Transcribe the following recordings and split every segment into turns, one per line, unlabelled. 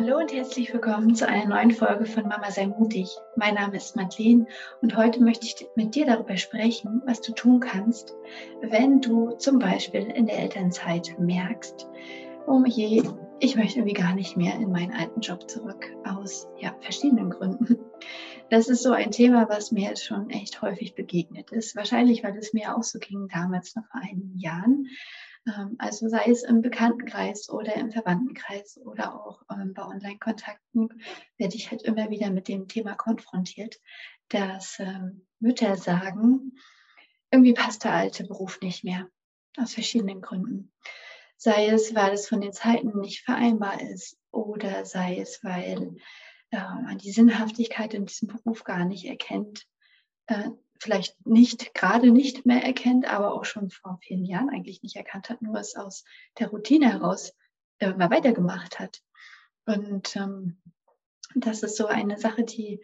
Hallo und herzlich willkommen zu einer neuen Folge von Mama sei mutig. Mein Name ist Madeleine und heute möchte ich mit dir darüber sprechen, was du tun kannst, wenn du zum Beispiel in der Elternzeit merkst, oh je, ich möchte irgendwie gar nicht mehr in meinen alten Job zurück, aus ja, verschiedenen Gründen. Das ist so ein Thema, was mir jetzt schon echt häufig begegnet ist. Wahrscheinlich, weil es mir auch so ging damals noch vor einigen Jahren. Ähm, also sei es im Bekanntenkreis oder im Verwandtenkreis oder auch ähm, bei Online-Kontakten, werde ich halt immer wieder mit dem Thema konfrontiert, dass ähm, Mütter sagen, irgendwie passt der alte Beruf nicht mehr, aus verschiedenen Gründen. Sei es, weil es von den Zeiten nicht vereinbar ist oder sei es, weil man die Sinnhaftigkeit in diesem Beruf gar nicht erkennt, äh, vielleicht nicht, gerade nicht mehr erkennt, aber auch schon vor vielen Jahren eigentlich nicht erkannt hat, nur es aus der Routine heraus äh, mal weitergemacht hat. Und ähm, das ist so eine Sache, die,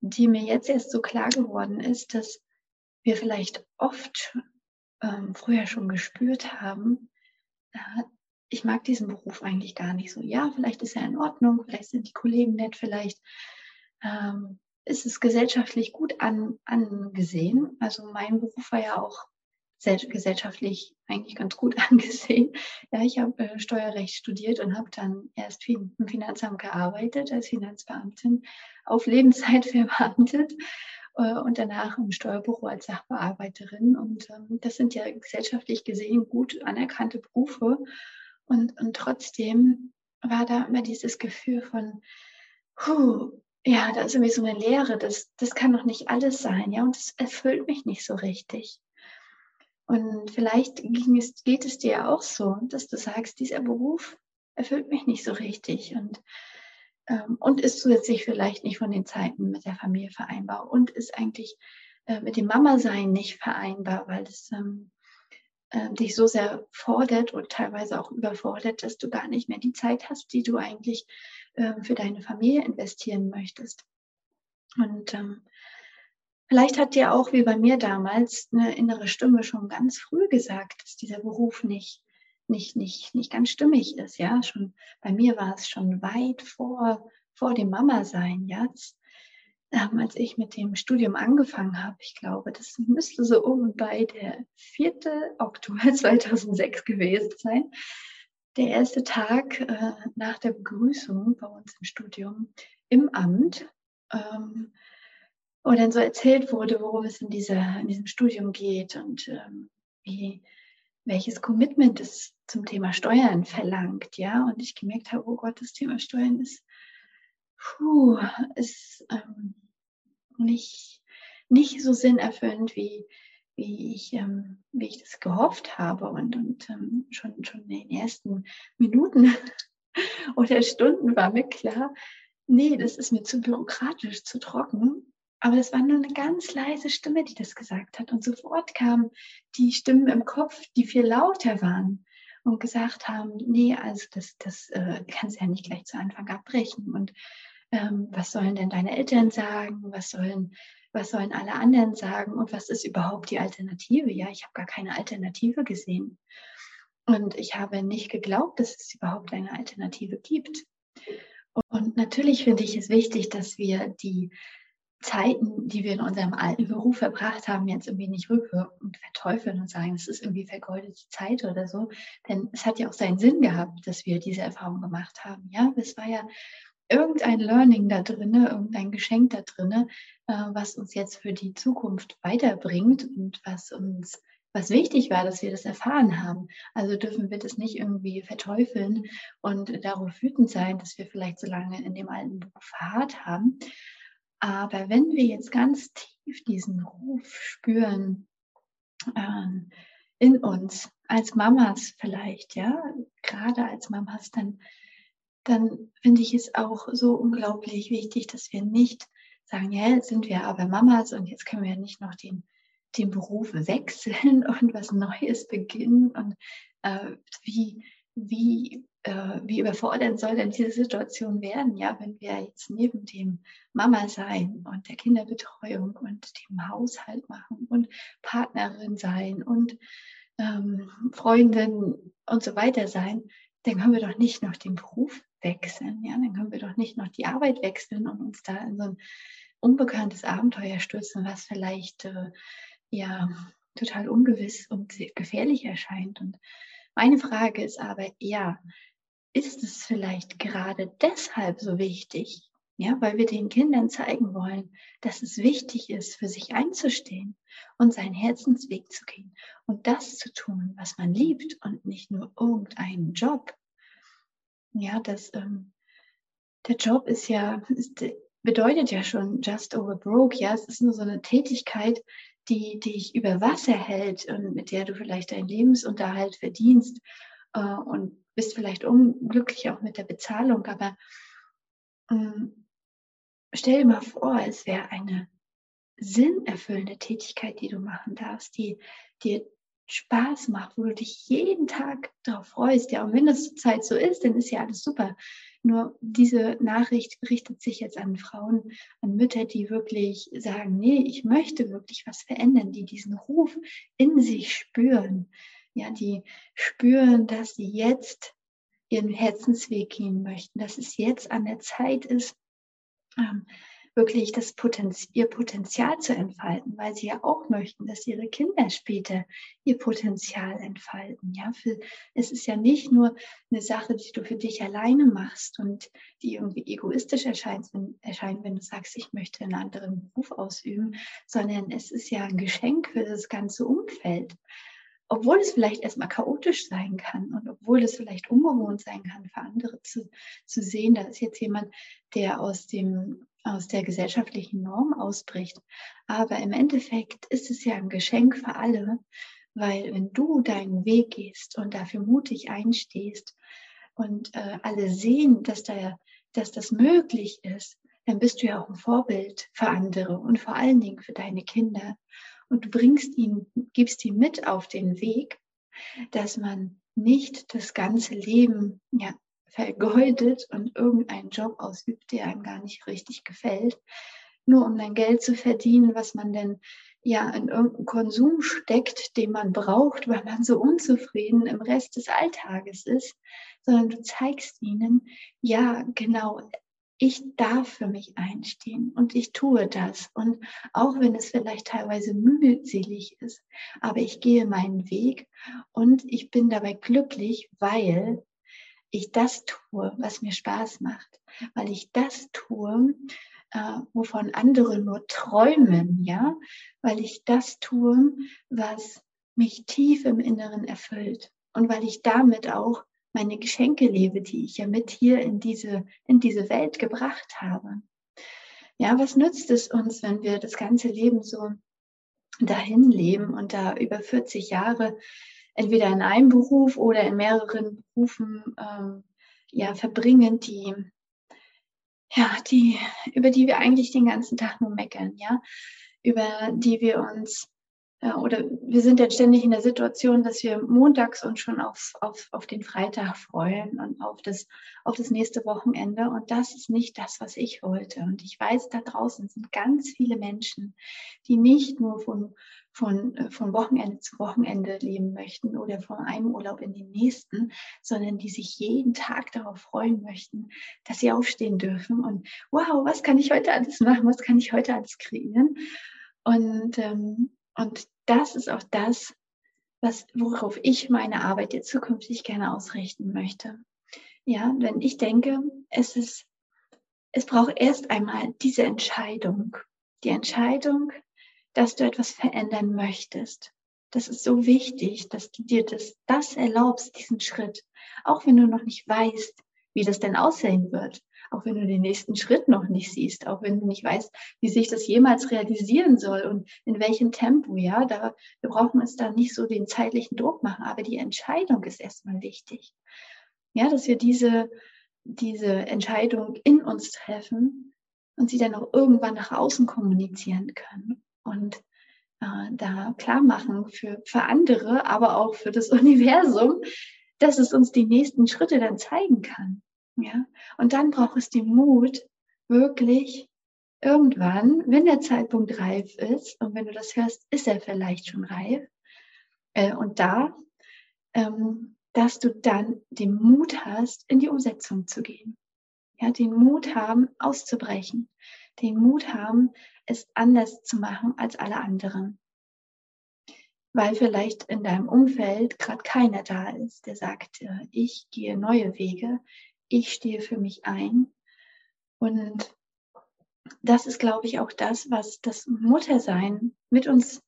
die mir jetzt erst so klar geworden ist, dass wir vielleicht oft ähm, früher schon gespürt haben, äh, ich mag diesen Beruf eigentlich gar nicht so. Ja, vielleicht ist er in Ordnung, vielleicht sind die Kollegen nett, vielleicht ähm, ist es gesellschaftlich gut an, angesehen. Also mein Beruf war ja auch gesellschaftlich eigentlich ganz gut angesehen. Ja, ich habe äh, Steuerrecht studiert und habe dann erst im Finanzamt gearbeitet als Finanzbeamtin, auf Lebenszeit verbeamtet äh, und danach im Steuerbüro als Sachbearbeiterin. Und ähm, das sind ja gesellschaftlich gesehen gut anerkannte Berufe. Und, und trotzdem war da immer dieses Gefühl von, puh, ja, da ist irgendwie so eine Leere, das, das kann doch nicht alles sein, ja, und das erfüllt mich nicht so richtig. Und vielleicht es, geht es dir auch so, dass du sagst, dieser Beruf erfüllt mich nicht so richtig und, ähm, und ist zusätzlich vielleicht nicht von den Zeiten mit der Familie vereinbar und ist eigentlich äh, mit dem Mama-Sein nicht vereinbar, weil es ähm, äh, dich so sehr fordert und teilweise auch überfordert, dass du gar nicht mehr die Zeit hast, die du eigentlich äh, für deine Familie investieren möchtest. Und ähm, vielleicht hat dir auch wie bei mir damals eine innere Stimme schon ganz früh gesagt, dass dieser Beruf nicht nicht, nicht, nicht ganz stimmig ist, ja. Schon bei mir war es schon weit vor, vor dem Mama-Sein, ja. Ähm, als ich mit dem Studium angefangen habe, ich glaube, das müsste so um und bei der 4. Oktober 2006 gewesen sein, der erste Tag äh, nach der Begrüßung bei uns im Studium im Amt, ähm, wo dann so erzählt wurde, worum es in, dieser, in diesem Studium geht und ähm, wie, welches Commitment es zum Thema Steuern verlangt, ja. Und ich gemerkt habe, oh Gott, das Thema Steuern ist, puh, ist ähm, nicht, nicht so sinnerfüllend, wie, wie ich, ähm, wie ich das gehofft habe. Und, und ähm, schon, schon in den ersten Minuten oder Stunden war mir klar, nee, das ist mir zu bürokratisch, zu trocken. Aber das war nur eine ganz leise Stimme, die das gesagt hat. Und sofort kamen die Stimmen im Kopf, die viel lauter waren und gesagt haben, nee, also das, das äh, kannst ja nicht gleich zu Anfang abbrechen. Und ähm, was sollen denn deine Eltern sagen? Was sollen was sollen alle anderen sagen und was ist überhaupt die Alternative? Ja, ich habe gar keine Alternative gesehen. Und ich habe nicht geglaubt, dass es überhaupt eine Alternative gibt. Und natürlich finde ich es wichtig, dass wir die Zeiten, die wir in unserem alten Beruf verbracht haben, jetzt irgendwie nicht rückwirkend verteufeln und sagen, es ist irgendwie vergeudete Zeit oder so. Denn es hat ja auch seinen Sinn gehabt, dass wir diese Erfahrung gemacht haben. Ja, es war ja irgendein Learning da drinne, irgendein Geschenk da drinne, äh, was uns jetzt für die Zukunft weiterbringt und was uns was wichtig war, dass wir das erfahren haben. Also dürfen wir das nicht irgendwie verteufeln und darauf wütend sein, dass wir vielleicht so lange in dem alten Beruf verharrt haben. Aber wenn wir jetzt ganz tief diesen Ruf spüren äh, in uns, als Mamas vielleicht, ja, gerade als Mamas, dann dann finde ich es auch so unglaublich wichtig, dass wir nicht sagen, ja, jetzt sind wir aber Mamas und jetzt können wir nicht noch den, den Beruf wechseln und was Neues beginnen. Und äh, wie, wie, äh, wie überfordert soll denn diese Situation werden, ja, wenn wir jetzt neben dem Mama sein und der Kinderbetreuung und dem Haushalt machen und Partnerin sein und ähm, Freundin und so weiter sein, dann können wir doch nicht noch den Beruf wechseln. Ja, dann können wir doch nicht noch die Arbeit wechseln und uns da in so ein unbekanntes Abenteuer stürzen, was vielleicht äh, ja total ungewiss und gefährlich erscheint. Und meine Frage ist aber eher, ist es vielleicht gerade deshalb so wichtig, ja, weil wir den Kindern zeigen wollen, dass es wichtig ist, für sich einzustehen und seinen Herzensweg zu gehen und das zu tun, was man liebt und nicht nur irgendeinen Job. Ja, das, ähm, der Job ist ja, ist, bedeutet ja schon just over broke. Ja, es ist nur so eine Tätigkeit, die dich über Wasser hält und mit der du vielleicht deinen Lebensunterhalt verdienst äh, und bist vielleicht unglücklich auch mit der Bezahlung. Aber ähm, stell dir mal vor, es wäre eine sinnerfüllende Tätigkeit, die du machen darfst, die dir Spaß macht, wo du dich jeden Tag darauf freust. Ja, und wenn das zur Zeit so ist, dann ist ja alles super. Nur diese Nachricht richtet sich jetzt an Frauen, an Mütter, die wirklich sagen, nee, ich möchte wirklich was verändern, die diesen Ruf in sich spüren. Ja, die spüren, dass sie jetzt ihren Herzensweg gehen möchten, dass es jetzt an der Zeit ist, ähm, wirklich das Potenzial, ihr Potenzial zu entfalten, weil sie ja auch möchten, dass ihre Kinder später ihr Potenzial entfalten. Ja, für, es ist ja nicht nur eine Sache, die du für dich alleine machst und die irgendwie egoistisch erscheint, wenn, erscheint, wenn du sagst, ich möchte einen anderen Beruf ausüben, sondern es ist ja ein Geschenk für das ganze Umfeld obwohl es vielleicht erstmal chaotisch sein kann und obwohl es vielleicht ungewohnt sein kann für andere zu, zu sehen, da ist jetzt jemand, der aus, dem, aus der gesellschaftlichen Norm ausbricht. Aber im Endeffekt ist es ja ein Geschenk für alle, weil wenn du deinen Weg gehst und dafür mutig einstehst und äh, alle sehen, dass, da, dass das möglich ist, dann bist du ja auch ein Vorbild für andere und vor allen Dingen für deine Kinder und du bringst ihn, gibst ihn mit auf den Weg, dass man nicht das ganze Leben ja, vergeudet und irgendeinen Job ausübt, der einem gar nicht richtig gefällt, nur um dann Geld zu verdienen, was man denn ja in irgendeinen Konsum steckt, den man braucht, weil man so unzufrieden im Rest des Alltages ist, sondern du zeigst ihnen, ja, genau, ich darf für mich einstehen und ich tue das. Und auch wenn es vielleicht teilweise mühselig ist, aber ich gehe meinen Weg und ich bin dabei glücklich, weil ich das tue, was mir Spaß macht, weil ich das tue, äh, wovon andere nur träumen, ja, weil ich das tue, was mich tief im Inneren erfüllt. Und weil ich damit auch meine Geschenke lebe, die ich ja mit hier in diese, in diese Welt gebracht habe. Ja, was nützt es uns, wenn wir das ganze Leben so dahin leben und da über 40 Jahre entweder in einem Beruf oder in mehreren Berufen ähm, ja, verbringen, die, ja, die, über die wir eigentlich den ganzen Tag nur meckern, ja, über die wir uns oder wir sind jetzt ständig in der Situation, dass wir montags uns schon auf, auf, auf den Freitag freuen und auf das, auf das nächste Wochenende. Und das ist nicht das, was ich wollte. Und ich weiß, da draußen sind ganz viele Menschen, die nicht nur von, von, äh, von Wochenende zu Wochenende leben möchten oder von einem Urlaub in den nächsten, sondern die sich jeden Tag darauf freuen möchten, dass sie aufstehen dürfen und wow, was kann ich heute alles machen, was kann ich heute alles kreieren? Und ähm, und das ist auch das, was, worauf ich meine Arbeit jetzt zukünftig gerne ausrichten möchte. Ja, wenn ich denke, es ist, es braucht erst einmal diese Entscheidung. Die Entscheidung, dass du etwas verändern möchtest. Das ist so wichtig, dass du dir das, das erlaubst, diesen Schritt. Auch wenn du noch nicht weißt, wie das denn aussehen wird auch wenn du den nächsten Schritt noch nicht siehst, auch wenn du nicht weißt, wie sich das jemals realisieren soll und in welchem Tempo, ja, da, wir brauchen uns da nicht so den zeitlichen Druck machen, aber die Entscheidung ist erstmal wichtig. Ja, dass wir diese, diese Entscheidung in uns treffen und sie dann auch irgendwann nach außen kommunizieren können und äh, da klar machen für, für andere, aber auch für das Universum, dass es uns die nächsten Schritte dann zeigen kann. Ja, und dann braucht es den Mut, wirklich irgendwann, wenn der Zeitpunkt reif ist, und wenn du das hörst, ist er vielleicht schon reif, äh, und da, ähm, dass du dann den Mut hast, in die Umsetzung zu gehen. Ja, den Mut haben, auszubrechen. Den Mut haben, es anders zu machen als alle anderen. Weil vielleicht in deinem Umfeld gerade keiner da ist, der sagt, äh, ich gehe neue Wege, ich stehe für mich ein. Und das ist, glaube ich, auch das, was das Muttersein mit uns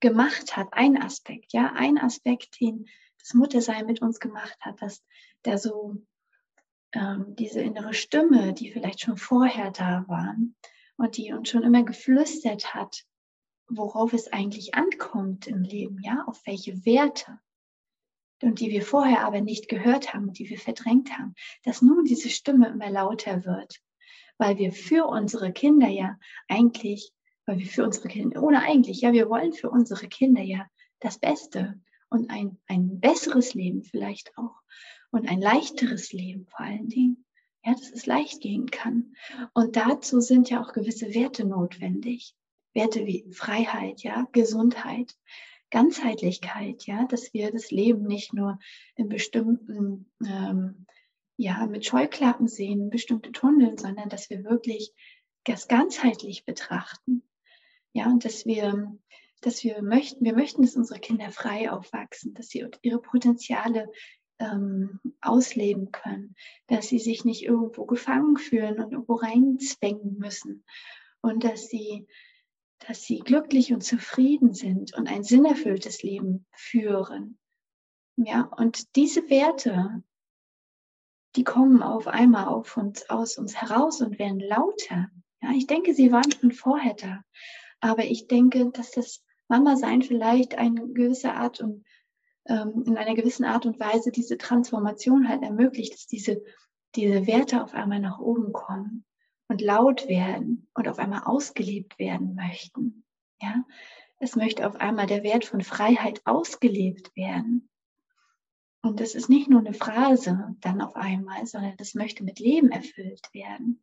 gemacht hat. Ein Aspekt, ja, ein Aspekt, den das Muttersein mit uns gemacht hat, dass da so ähm, diese innere Stimme, die vielleicht schon vorher da war und die uns schon immer geflüstert hat, worauf es eigentlich ankommt im Leben, ja, auf welche Werte und die wir vorher aber nicht gehört haben die wir verdrängt haben, dass nun diese Stimme immer lauter wird, weil wir für unsere Kinder ja eigentlich, weil wir für unsere Kinder, ohne eigentlich, ja, wir wollen für unsere Kinder ja das Beste und ein, ein besseres Leben vielleicht auch und ein leichteres Leben vor allen Dingen. Ja, dass es leicht gehen kann. Und dazu sind ja auch gewisse Werte notwendig. Werte wie Freiheit, ja, Gesundheit, Ganzheitlichkeit, ja, dass wir das Leben nicht nur in bestimmten, ähm, ja, mit Scheuklappen sehen, bestimmte Tunneln, sondern dass wir wirklich das ganzheitlich betrachten. Ja, und dass wir, dass wir möchten, wir möchten, dass unsere Kinder frei aufwachsen, dass sie ihre Potenziale ähm, ausleben können, dass sie sich nicht irgendwo gefangen fühlen und irgendwo reinzwängen müssen und dass sie, dass sie glücklich und zufrieden sind und ein sinnerfülltes Leben führen. Ja, und diese Werte, die kommen auf einmal auf uns, aus uns heraus und werden lauter. Ja, ich denke, sie waren schon vorher da. Aber ich denke, dass das Mama-Sein vielleicht eine gewisse Art und ähm, in einer gewissen Art und Weise diese Transformation halt ermöglicht, dass diese, diese Werte auf einmal nach oben kommen und laut werden und auf einmal ausgelebt werden möchten. Ja, es möchte auf einmal der Wert von Freiheit ausgelebt werden. Und das ist nicht nur eine Phrase dann auf einmal, sondern das möchte mit Leben erfüllt werden.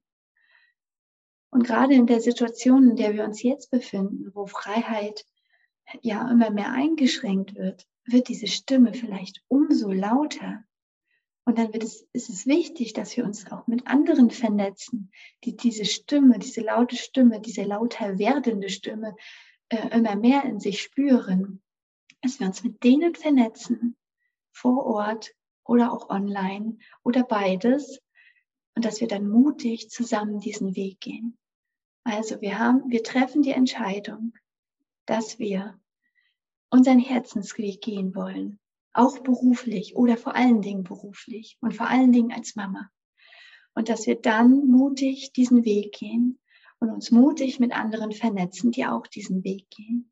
Und gerade in der Situation, in der wir uns jetzt befinden, wo Freiheit ja immer mehr eingeschränkt wird, wird diese Stimme vielleicht umso lauter. Und dann wird es, ist es wichtig, dass wir uns auch mit anderen vernetzen, die diese Stimme, diese laute Stimme, diese lauter werdende Stimme äh, immer mehr in sich spüren. Dass wir uns mit denen vernetzen, vor Ort oder auch online oder beides. Und dass wir dann mutig zusammen diesen Weg gehen. Also wir haben, wir treffen die Entscheidung, dass wir unseren Herzensweg gehen wollen, auch beruflich oder vor allen Dingen beruflich und vor allen Dingen als Mama. Und dass wir dann mutig diesen Weg gehen und uns mutig mit anderen vernetzen, die auch diesen Weg gehen.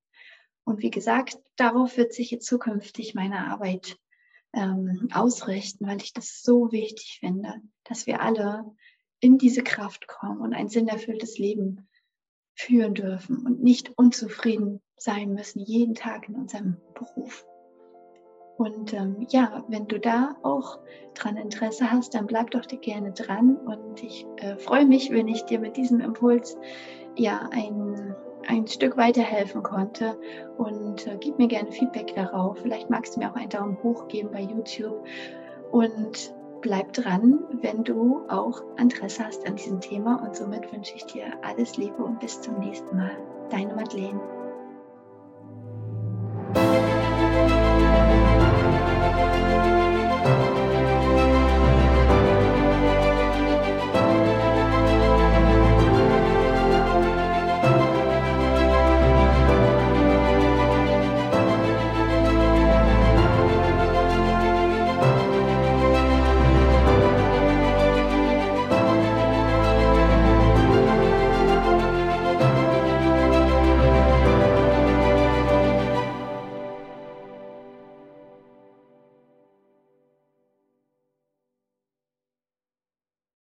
Und wie gesagt, darauf wird sich jetzt zukünftig meine Arbeit ähm, ausrichten, weil ich das so wichtig finde, dass wir alle in diese Kraft kommen und ein sinnerfülltes Leben führen dürfen und nicht unzufrieden sein müssen, jeden Tag in unserem Beruf. Und ähm, ja, wenn du da auch dran Interesse hast, dann bleib doch dir gerne dran. Und ich äh, freue mich, wenn ich dir mit diesem Impuls ja ein, ein Stück weiterhelfen konnte. Und äh, gib mir gerne Feedback darauf. Vielleicht magst du mir auch einen Daumen hoch geben bei YouTube. Und bleib dran, wenn du auch Interesse hast an diesem Thema. Und somit wünsche ich dir alles Liebe und bis zum nächsten Mal. Deine Madeleine.